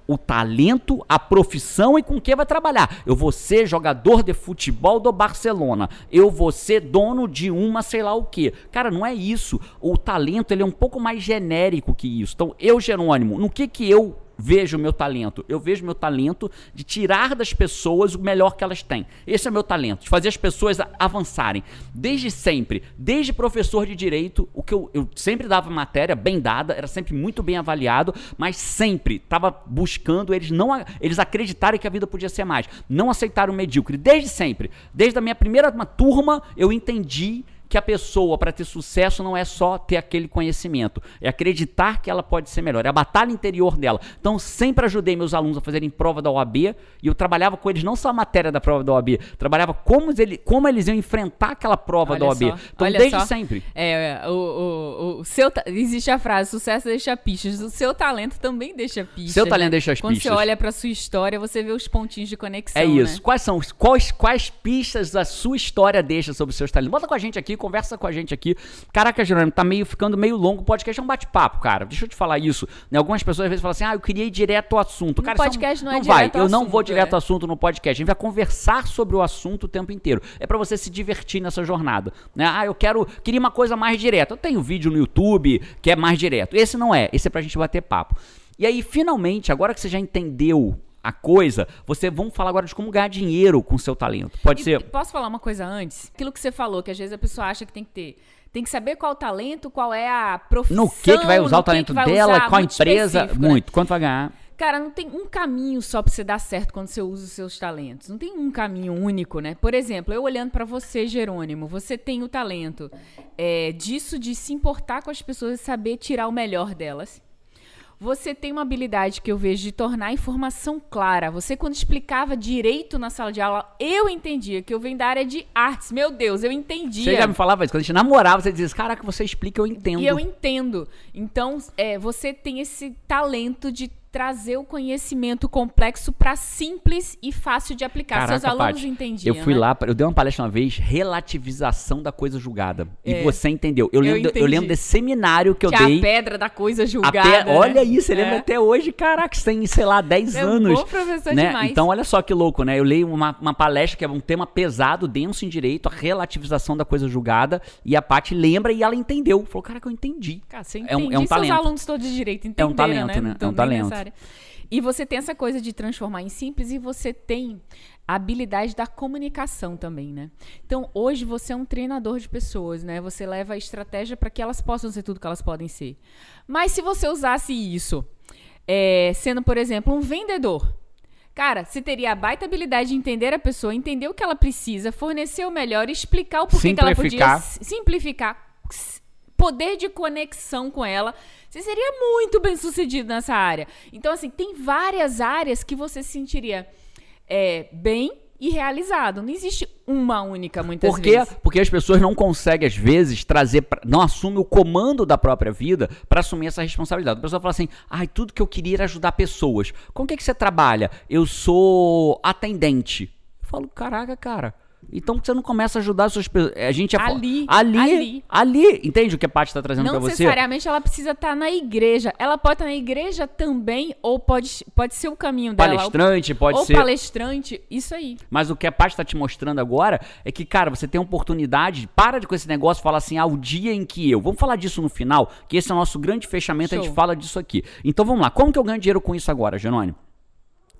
o talento, a profissão e com que vai trabalhar. Eu vou ser jogador de futebol do Barcelona. Eu vou ser dono de uma sei lá o quê. Cara, não é isso. O talento ele é um pouco mais genérico que isso. Então, eu, Jerônimo, no que que eu vejo o meu talento? Eu vejo meu talento de tirar das pessoas o melhor que elas têm. Esse é meu talento, de fazer as pessoas avançarem. Desde sempre, desde professor de direito, o que eu, eu sempre dava matéria bem dada, era sempre muito bem avaliado, mas sempre estava buscando eles não eles acreditarem que a vida podia ser mais, não aceitaram o medíocre. Desde sempre, desde a minha primeira turma, eu entendi que a pessoa, para ter sucesso, não é só ter aquele conhecimento, é acreditar que ela pode ser melhor, é a batalha interior dela. Então, sempre ajudei meus alunos a fazerem prova da OAB e eu trabalhava com eles não só a matéria da prova da OAB, trabalhava como eles, como eles iam enfrentar aquela prova Olha da OAB. só, Então, desde só. sempre. É, o, o, o seu, existe a frase, sucesso deixa pistas. O seu talento também deixa pistas. Seu talento né? deixa as Quando pistas. você olha pra sua história, você vê os pontinhos de conexão, É isso. né? Quais são quais, quais pistas a sua história deixa sobre os seus talentos? Bota com a gente aqui, conversa com a gente aqui. Caraca, Jerônimo, tá meio ficando meio longo o podcast, é um bate-papo, cara. Deixa eu te falar isso. Né? Algumas pessoas às vezes falam assim: ah, eu queria ir direto ao assunto. No cara, isso podcast não é não vai. direto Eu não assunto, vou direto é. ao assunto no podcast. A gente vai conversar sobre o assunto o tempo inteiro. É pra você se divertir nessa jornada. Né? Ah, eu quero. Queria uma coisa mais direta. Eu tenho vídeo no YouTube que é mais direto. Esse não é. Esse é pra gente bater papo. E aí, finalmente, agora que você já entendeu a coisa, você vamos falar agora de como ganhar dinheiro com o seu talento. Pode E- ser. Posso falar uma coisa antes? Aquilo que você falou, que às vezes a pessoa acha que tem que ter. Tem que saber qual o talento, qual é a profissão. No que, que vai usar o talento dela, usar, qual a empresa, né? muito. Quanto vai ganhar? Cara, não tem um caminho só pra você dar certo quando você usa os seus talentos. Não tem um caminho único, né? Por exemplo, eu olhando pra você, Jerônimo, você tem o talento é, disso de se importar com as pessoas e saber tirar o melhor delas. Você tem uma habilidade que eu vejo de tornar a informação clara. Você, quando explicava direito na sala de aula, eu entendia que eu venho da área de artes. Meu Deus, eu entendia. Você já me falava isso. Quando a gente namorava, você dizia, caraca, você explica, eu entendo. E eu entendo. Então, é, você tem esse talento de trazer o conhecimento complexo para simples e fácil de aplicar. Seus alunos Paty, entendiam. Eu fui né? lá, eu dei uma palestra uma vez, relativização da coisa julgada. E É. você entendeu. Eu Eu lembro, eu, entendi. lembro desse seminário que eu Que é dei. a pedra da coisa julgada. pe- né? Olha isso, você lembra É. até hoje, caraca, tem, sei lá, 10 É um anos. bom professor né? demais. Então, olha só que louco, né? Eu leio uma, uma palestra que é um tema pesado, denso em direito, a relativização da coisa julgada, e a Paty lembra e ela entendeu. Falou, caraca, eu entendi. Cara, você É um- é um seus talento. alunos todos de direito É um entenderam, talento, né? É um talento. Área. E você tem essa coisa de transformar em simples e você tem a habilidade da comunicação também, né? Então, hoje você é um treinador de pessoas, né? Você leva a estratégia para que elas possam ser tudo que elas podem ser. Mas se você usasse isso, é, sendo, por exemplo, um vendedor, Cara, você teria a baita habilidade de entender a pessoa, entender o que ela precisa, fornecer o melhor, explicar o porquê que ela podia Simplificar. Poder de conexão com ela. Você seria muito bem sucedido nessa área. Então, assim, tem várias áreas que você se sentiria é, bem e realizado. Não existe uma única, muitas Por quê? vezes. Porque as pessoas não conseguem, às vezes, trazer, pra- não assumem o comando da própria vida para assumir essa responsabilidade. A pessoa fala assim: ai, tudo que eu queria era ajudar pessoas. Com o que, que você trabalha? Eu sou atendente. Eu falo, caraca, cara. Então você não começa a ajudar as suas pessoas? A gente é Ali, ali, ali. ali. Entende o que a Paty está trazendo Não para você? necessariamente ela precisa estar na igreja. Ela pode estar na igreja também, ou pode, pode ser o caminho dela. Palestrante, pode ou ser. palestrante, isso aí. Mas o que a Paty está te mostrando agora é que, cara, você tem oportunidade, para de com esse negócio, fala assim, ah, o dia em que eu. Vamos falar disso no final, que esse é o nosso grande fechamento, a gente Show. fala disso aqui. Então vamos lá, como que eu ganho dinheiro com isso agora, Genônimo?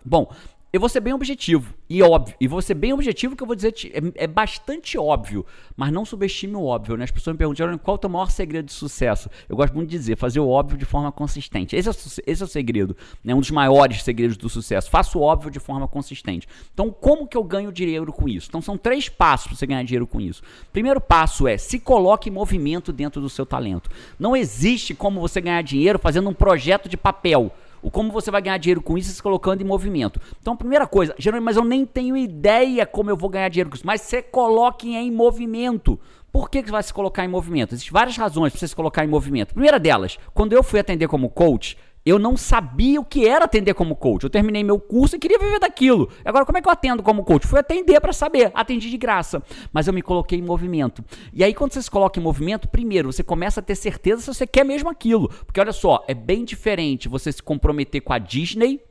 Bom, eu vou ser bem objetivo e óbvio. E vou ser bem objetivo que eu vou dizer é, é bastante óbvio, mas não subestime o óbvio, né? As pessoas me perguntam, qual é o teu maior segredo de sucesso? Eu gosto muito de dizer, fazer o óbvio de forma consistente. Esse é esse é o segredo, né? Um dos maiores segredos do sucesso. Faça o óbvio de forma consistente. Então, como que eu ganho dinheiro com isso? Então, são três passos para você ganhar dinheiro com isso. Primeiro passo é se coloque em movimento dentro do seu talento. Não existe como você ganhar dinheiro fazendo um projeto de papel. O como você vai ganhar dinheiro com isso é se colocando em movimento. Então, primeira coisa, Jerônimo, mas eu nem tenho ideia como eu vou ganhar dinheiro com isso. Mas você coloque em movimento. Por que, que você vai se colocar em movimento? Existem várias razões para você se colocar em movimento. Primeira delas, quando eu fui atender como coach, eu não sabia o que era atender como coach. Eu terminei meu curso e queria viver daquilo. Agora, como é que eu atendo como coach? Fui atender para saber. Atendi de graça. Mas eu me coloquei em movimento. E aí, quando você se coloca em movimento, primeiro, você começa a ter certeza se você quer mesmo aquilo. Porque olha só, é bem diferente você se comprometer com a Disney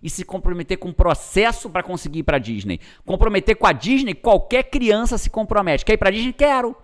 e se comprometer com um processo para conseguir ir para Disney. Comprometer com a Disney, qualquer criança se compromete. Quer ir para Disney? Quero.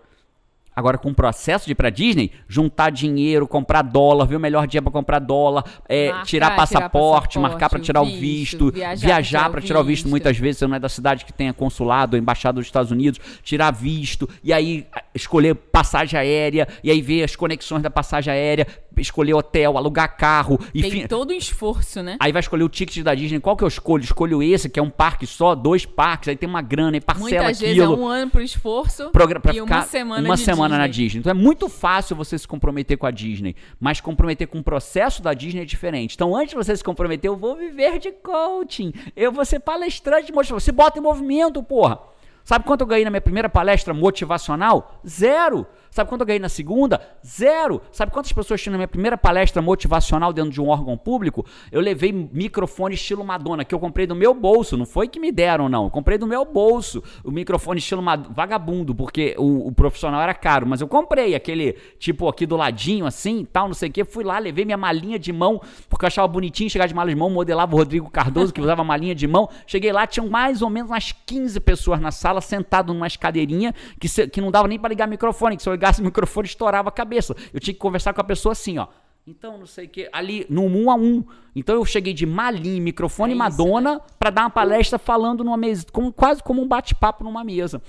Agora, com o processo de ir pra Disney, juntar dinheiro, comprar dólar, ver o melhor dia pra comprar dólar, é, Marcar, tirar tirar passaporte, passaporte, marcar pra tirar o visto, viajar viajar, pra pra tirar o visto. visto. Muitas vezes você não é da cidade que tenha consulado, embaixada dos Estados Unidos, tirar visto, e aí escolher passagem aérea, e aí ver as conexões da passagem aérea, escolher hotel, alugar carro, e Tem fi- todo um esforço, né? Aí vai escolher o ticket da Disney. Qual que eu escolho? Escolho esse, que é um parque só, dois parques, aí tem uma grana, e parcela Muitas aquilo. vezes é um ano pro esforço Progra- pra e ficar uma semana uma semana na Disney. Disney. Então é muito fácil você se comprometer com a Disney, mas comprometer com o processo da Disney é diferente. Então antes de você se comprometer, eu vou viver de coaching, eu vou ser palestrante motivação. Você bota em movimento, porra. Sabe quanto eu ganhei na minha primeira palestra motivacional? Zero. Sabe quanto eu ganhei na segunda? Zero. Sabe quantas pessoas tinham na minha primeira palestra motivacional dentro de um órgão público? Eu levei microfone estilo Madonna, que eu comprei do meu bolso. Não foi que me deram, não. Eu comprei do meu bolso o microfone estilo Madonna, vagabundo, porque o, o, profissional era caro. Mas eu comprei aquele, tipo, aqui do ladinho, assim, tal, não sei o que. Fui lá, levei minha malinha de mão, porque eu achava bonitinho chegar de mala de mão, modelava o Rodrigo Cardoso, que usava malinha de mão. Cheguei lá, tinham mais ou menos umas 15 pessoas na sala, sentado numa cadeirinha, que, que não dava nem para ligar microfone, que se eu ligasse o microfone estourava a cabeça. Eu tinha que conversar com a pessoa assim, ó. Então, não sei o que, ali no um a um. Então eu cheguei de malinho, microfone é Madonna, né? para dar uma palestra falando numa mesa, como, quase como um bate-papo numa mesa.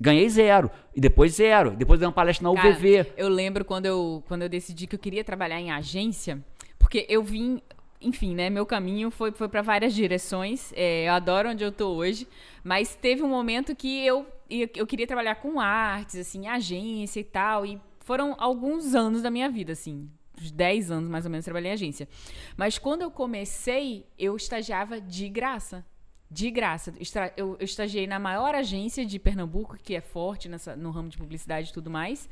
Ganhei zero. E depois zero. Depois dei uma palestra na UVV. Cara, eu lembro quando eu, quando eu decidi que eu queria trabalhar em agência, porque eu vim enfim, né? Meu caminho foi, foi para várias direções. É, eu adoro onde eu tô hoje, mas teve um momento que eu, eu queria trabalhar com artes, assim, agência e tal. E foram alguns anos da minha vida, assim. Uns 10 anos mais ou menos trabalhei em agência. Mas quando eu comecei, eu estagiava de graça. De graça. Eu, eu estagiei na maior agência de Pernambuco, que é forte nessa, no ramo de publicidade e tudo mais.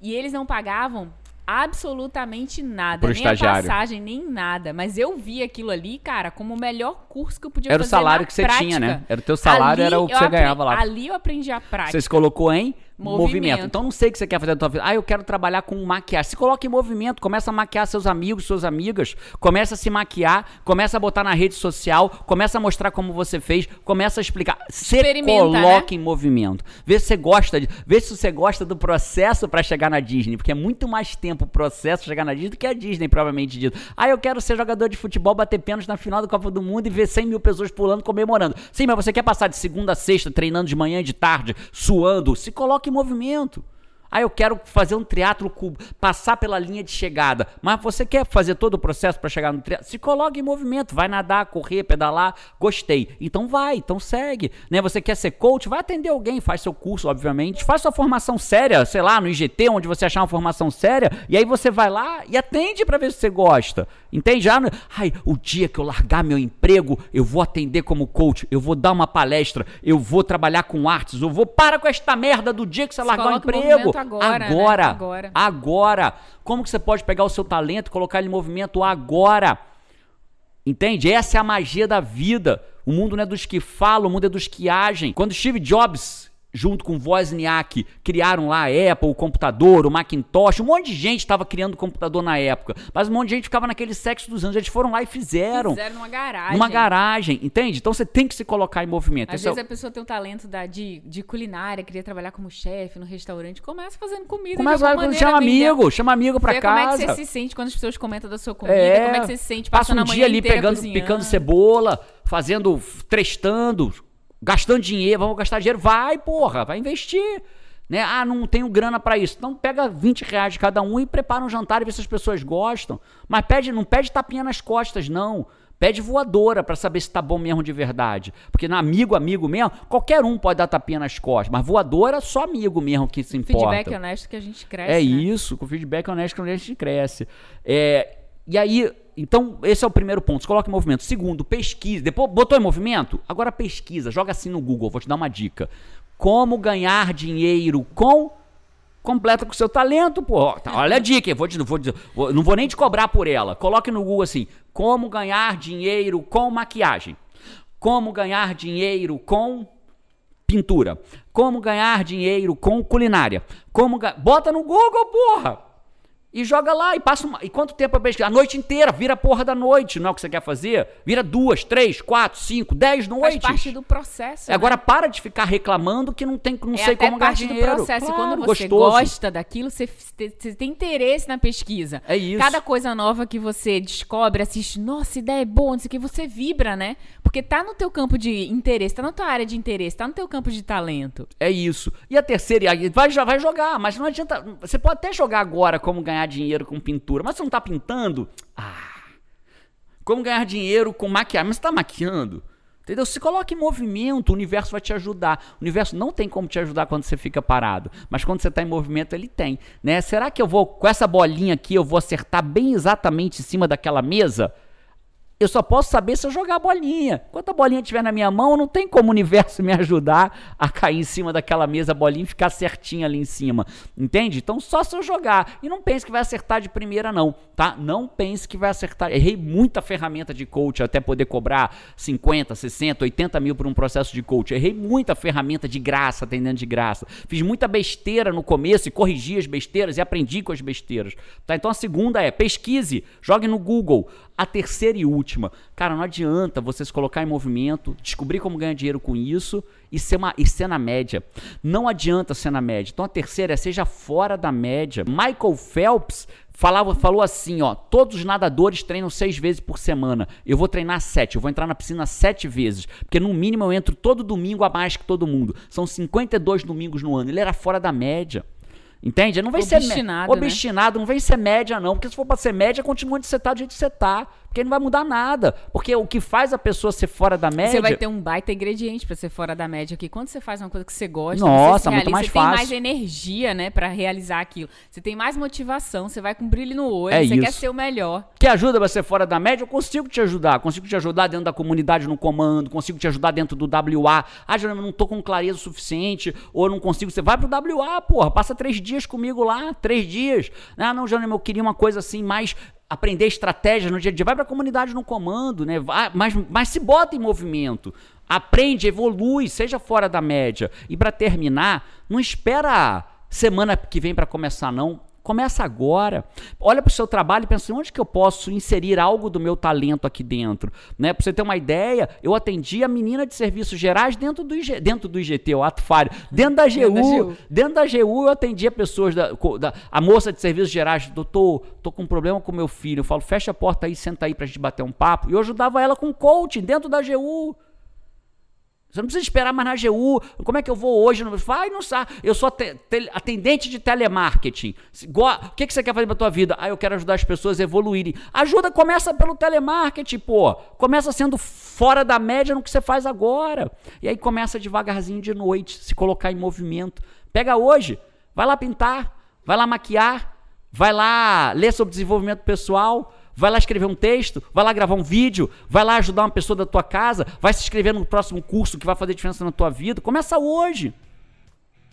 E eles não pagavam absolutamente nada, Pro nem estagiário. a passagem, nem nada. Mas eu vi aquilo ali, cara, como o melhor curso que eu podia era fazer. Era o salário que você prática. tinha, né? Era o teu salário, ali era o que você ganhava lá. Ali eu aprendi a prática. Você se colocou em movimento. movimento. Então não sei o que você quer fazer na tua vida. Ah, eu quero trabalhar com maquiagem. Se coloca em movimento, começa a maquiar seus amigos, suas amigas, começa a se maquiar, começa a botar na rede social, começa a mostrar como você fez, começa a explicar. Você coloca né? em movimento. Vê se você gosta de, vê se você gosta do processo para chegar na Disney, porque é muito mais tempo o processo chegar na Disney do que a Disney, provavelmente dito. Ah, eu quero ser jogador de futebol, bater pênalti na final da Copa do Mundo e ver 100 mil pessoas pulando, comemorando. Sim, mas você quer passar de segunda a sexta treinando de manhã e de tarde, suando? Se coloque em movimento. Ah, eu quero fazer um triatlo passar pela linha de chegada. Mas você quer fazer todo o processo para chegar no triatlo? Se coloque em movimento, vai nadar, correr, pedalar, gostei. Então vai, então segue. Né? Você quer ser coach? Vai atender alguém, faz seu curso, obviamente. Faz sua formação séria, sei lá, no IGT, onde você achar uma formação séria, e aí você vai lá e atende para ver se você gosta. Entende? Já, ai, o dia que eu largar meu emprego, eu vou atender como coach, eu vou dar uma palestra, eu vou trabalhar com artes, eu vou para com esta merda do dia que você largar o emprego agora. Agora, né? agora. Agora. Como que você pode pegar o seu talento e colocar ele em movimento agora? Entende? Essa é a magia da vida. O mundo não é dos que falam, o mundo é dos que agem. Quando Steve Jobs junto com Wozniak, criaram lá a Apple, o computador, o Macintosh. Um monte de gente estava criando computador na época. Mas um monte de gente ficava naquele sexo dos anos. Eles foram lá e fizeram. Fizeram numa garagem. Numa garagem, entende? Então você tem que se colocar em movimento. Às Esse vezes é a pessoa tem um talento da, de, de culinária, queria trabalhar como chefe no restaurante. Começa fazendo comida. Começa a maneira, chama amigo, chama amigo pra Vê casa. como é que você se sente quando as pessoas comentam da sua comida. É, como é que você se sente passando Passa um dia ali pegando, picando cebola, fazendo, trestando Gastando dinheiro, vamos gastar dinheiro? Vai, porra, vai investir. Né? Ah, não tenho grana para isso. Então pega 20 reais de cada um e prepara um jantar e vê se as pessoas gostam. Mas pede, não pede tapinha nas costas, não. Pede voadora para saber se tá bom mesmo de verdade. Porque no amigo, amigo mesmo, qualquer um pode dar tapinha nas costas. Mas voadora, só amigo mesmo que se importa. Feedback honesto que a gente cresce. É né? isso, com feedback honesto que a gente cresce. É, e aí, então, esse é o primeiro ponto. Se coloca em movimento. Segundo, pesquisa. Depois botou em movimento? Agora pesquisa. Joga assim no Google. Vou te dar uma dica. Como ganhar dinheiro com. Completa com o seu talento, pô. Tá, olha a dica. Vou te, vou, vou, não vou nem te cobrar por ela. Coloque no Google assim. Como ganhar dinheiro com maquiagem. Como ganhar dinheiro com pintura. Como ganhar dinheiro com culinária. Como Bota no Google, porra! E joga lá e passa uma... E quanto tempo é pesquisar? A noite inteira, vira a porra da noite, não é o que você quer fazer? Vira duas, três, quatro, cinco, dez noites. Faz parte do processo. Né? Agora para de ficar reclamando que não tem, não é sei como ganhar dinheiro. parte do processo. Claro, Quando você gostoso. gosta daquilo, você, você, tem interesse na pesquisa. É isso. Cada coisa nova que você descobre, assiste, nossa, ideia é boa, não sei o que, você vibra, né? Porque tá no teu campo de interesse, tá na tua área de interesse, tá no teu campo de talento. É isso. E a terceira, vai, já vai jogar, mas não adianta. Você pode até jogar agora como ganhar ganhar dinheiro com pintura, mas você não está pintando? Ah. Como ganhar dinheiro com maquiagem? Mas você está maquiando? Entendeu? Se coloca em movimento, o universo vai te ajudar. O universo não tem como te ajudar quando você fica parado, mas quando você está em movimento, ele tem. Né? Será que eu vou, com essa bolinha aqui, eu vou acertar bem exatamente em cima daquela mesa? Eu só posso saber se eu jogar a bolinha. Enquanto a bolinha estiver na minha mão, não tem como o universo <laughs> me ajudar a cair em cima daquela mesa bolinha e ficar certinha ali em cima. Entende? Então só se eu jogar. E não pense que vai acertar de primeira, não, tá? Não pense que vai acertar. Errei muita ferramenta de coach até poder cobrar 50, 60, 80 mil por um processo de coach. Errei muita ferramenta de graça, atendendo de graça. Fiz muita besteira no começo e corrigi as besteiras e aprendi com as besteiras. Tá? Então a segunda é pesquise, jogue no Google. A terceira e última, cara, não adianta você se colocar em movimento, descobrir como ganhar dinheiro com isso e ser, uma, e ser na média. Não adianta ser na média. Então a terceira é seja fora da média. Michael Phelps falava, falou assim, ó, todos os nadadores treinam seis vezes por semana. Eu vou treinar sete, eu vou entrar na piscina sete vezes, porque no mínimo eu entro todo domingo a mais que todo mundo. São 52 domingos no ano. Ele era fora da média. Entende? Não vem Obstinado, ser né? obstinado, não vem ser média, não. Porque se for pra ser média, continua onde você tá do jeito que você tá. Porque não vai mudar nada. Porque o que faz a pessoa ser fora da média. Você vai ter um baita ingrediente pra ser fora da média aqui. Quando você faz uma coisa que você gosta, Nossa, você se muito realiza, mais você fácil. tem mais energia, né, para realizar aquilo. Você tem mais motivação, você vai com brilho no olho, É você quer isso. ser o melhor. que ajuda você fora da média, eu consigo te ajudar. Consigo te ajudar dentro da comunidade no comando, consigo te ajudar dentro do WA. Ah, Jerônimo, eu não tô com clareza o suficiente, ou eu não consigo. Você vai pro WA, porra, passa três dias comigo lá, três dias. Ah, não, Jerônimo, eu queria uma coisa assim, mais aprender estratégia no dia a dia. Vai pra comunidade no comando, né? Vai, mas, mas se bota em movimento. Aprende, evolui, seja fora da média. E pra terminar, não espera semana que vem pra começar, não. Começa agora. Olha para o seu trabalho e pensa onde que eu posso inserir algo do meu talento aqui dentro. Né? Para você ter uma ideia, eu atendi a menina de serviços gerais dentro do, IG, dentro do IGT, o ato falho. Dentro da GU, dentro da GU eu atendia pessoas, da, da- a moça de serviços gerais, doutor, tô com um problema com meu filho. Eu falo, fecha a porta aí, senta aí pra gente bater um papo. E eu ajudava ela com coaching dentro da GU. Você não precisa esperar mais na AGU. Como é que eu vou hoje? Vai, não sabe. Eu sou atendente de telemarketing. O que, que você quer fazer pra tua vida? Ah, eu quero ajudar as pessoas a evoluírem. Ajuda começa pelo telemarketing, pô. Começa sendo fora da média no que você faz agora. E aí começa devagarzinho de noite, se colocar em movimento. Pega hoje, vai lá pintar, vai lá maquiar, vai lá ler sobre desenvolvimento pessoal, vai lá escrever um texto, vai lá gravar um vídeo, vai lá ajudar uma pessoa da tua casa, vai se inscrever no próximo curso que vai fazer diferença na tua vida. Começa hoje.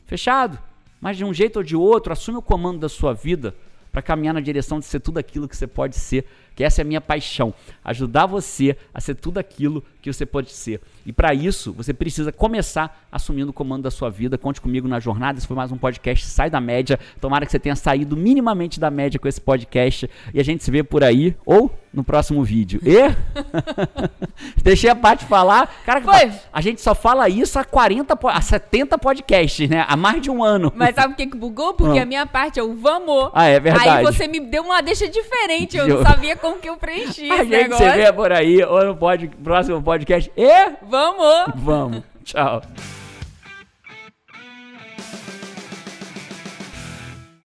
Fechado? Mas de um jeito ou de outro, assume o comando da sua vida para caminhar na direção de ser tudo aquilo que você pode ser. Que essa é a minha paixão, ajudar você a ser tudo aquilo que você pode ser. E para isso, você precisa começar assumindo o comando da sua vida. Conte comigo na jornada. Esse foi mais um podcast Sai da Média. Tomara que você tenha saído minimamente da média com esse podcast e a gente se vê por aí ou no próximo vídeo. E <laughs> deixei a Paty falar. Cara, Foi. a gente só fala isso há 40, po- há 70 podcasts, né? Há mais de um ano. Mas sabe o que que bugou? Porque Ah. a minha parte é o vamos. Ah, é verdade. Aí você me deu uma deixa diferente. Eu <laughs> Eu- não sabia como que eu preenchi A esse gente se negócio. vê por aí ou no pod, próximo podcast. E Vamos! vamos. Tchau.